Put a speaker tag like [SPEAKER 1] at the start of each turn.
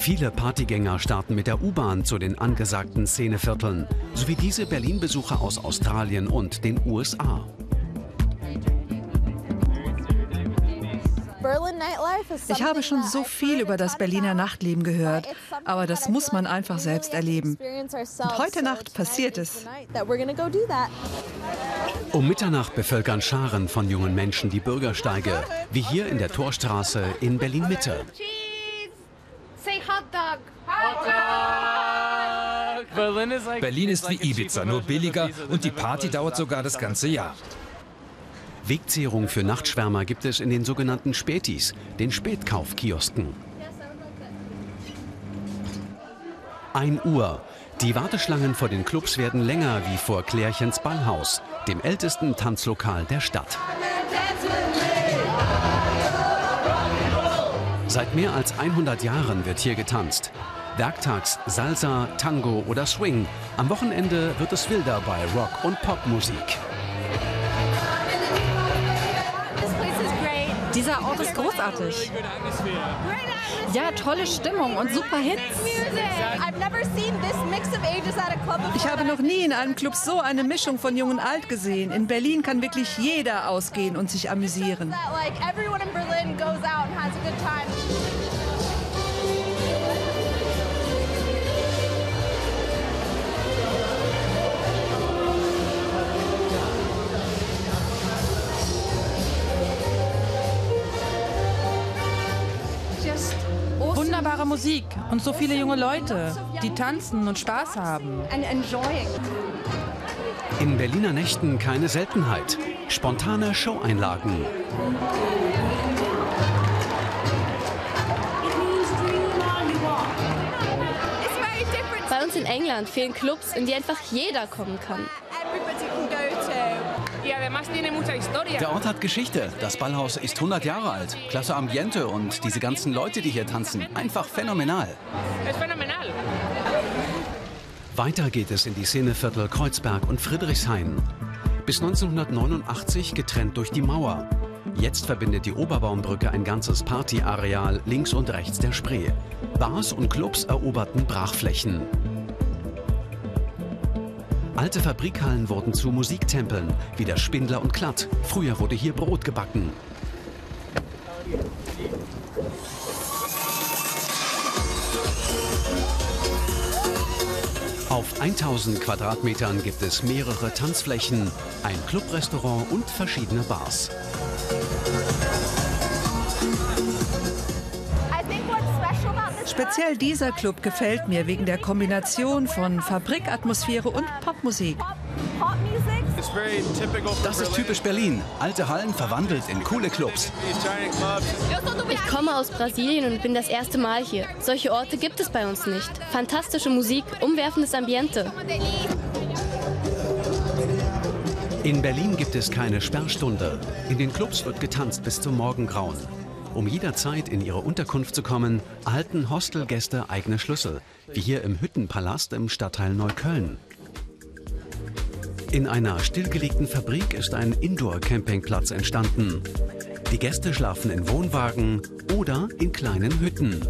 [SPEAKER 1] Viele Partygänger starten mit der U-Bahn zu den angesagten Szenevierteln, sowie diese Berlin-Besucher aus Australien und den USA.
[SPEAKER 2] Ich habe schon so viel über das Berliner Nachtleben gehört, aber das muss man einfach selbst erleben. Und heute Nacht passiert es.
[SPEAKER 1] Um Mitternacht bevölkern Scharen von jungen Menschen die Bürgersteige, wie hier in der Torstraße in Berlin-Mitte.
[SPEAKER 3] Berlin ist wie Ibiza, nur billiger und die Party dauert sogar das ganze Jahr.
[SPEAKER 1] Wegzehrung für Nachtschwärmer gibt es in den sogenannten Spätis, den Spätkaufkiosken. 1 Uhr. Die Warteschlangen vor den Clubs werden länger wie vor Klärchens Ballhaus, dem ältesten Tanzlokal der Stadt. Seit mehr als 100 Jahren wird hier getanzt. Werktags Salsa, Tango oder Swing. Am Wochenende wird es wilder bei Rock- und Popmusik.
[SPEAKER 4] Dieser Ort ist großartig. Ja, tolle Stimmung und super Hits.
[SPEAKER 2] Ich habe noch nie in einem Club so eine Mischung von Jung und Alt gesehen. In Berlin kann wirklich jeder ausgehen und sich amüsieren.
[SPEAKER 4] Wunderbare Musik und so viele junge Leute, die tanzen und Spaß haben.
[SPEAKER 1] In Berliner Nächten keine Seltenheit. Spontane Showeinlagen.
[SPEAKER 5] Bei uns in England fehlen Clubs, in die einfach jeder kommen kann.
[SPEAKER 6] Der Ort hat Geschichte. Das Ballhaus ist 100 Jahre alt. Klasse Ambiente und diese ganzen Leute, die hier tanzen. Einfach phänomenal.
[SPEAKER 1] Weiter geht es in die Szeneviertel Kreuzberg und Friedrichshain. Bis 1989 getrennt durch die Mauer. Jetzt verbindet die Oberbaumbrücke ein ganzes Partyareal links und rechts der Spree. Bars und Clubs eroberten Brachflächen. Alte Fabrikhallen wurden zu Musiktempeln, wie der Spindler und Klatt. Früher wurde hier Brot gebacken. Auf 1000 Quadratmetern gibt es mehrere Tanzflächen, ein Clubrestaurant und verschiedene Bars.
[SPEAKER 2] Speziell dieser Club gefällt mir wegen der Kombination von Fabrikatmosphäre und Popmusik.
[SPEAKER 6] Das ist typisch Berlin. Alte Hallen verwandelt in coole Clubs.
[SPEAKER 5] Ich komme aus Brasilien und bin das erste Mal hier. Solche Orte gibt es bei uns nicht. Fantastische Musik, umwerfendes Ambiente.
[SPEAKER 1] In Berlin gibt es keine Sperrstunde. In den Clubs wird getanzt bis zum Morgengrauen. Um jederzeit in ihre Unterkunft zu kommen, erhalten Hostelgäste eigene Schlüssel, wie hier im Hüttenpalast im Stadtteil Neukölln. In einer stillgelegten Fabrik ist ein Indoor-Campingplatz entstanden. Die Gäste schlafen in Wohnwagen oder in kleinen Hütten.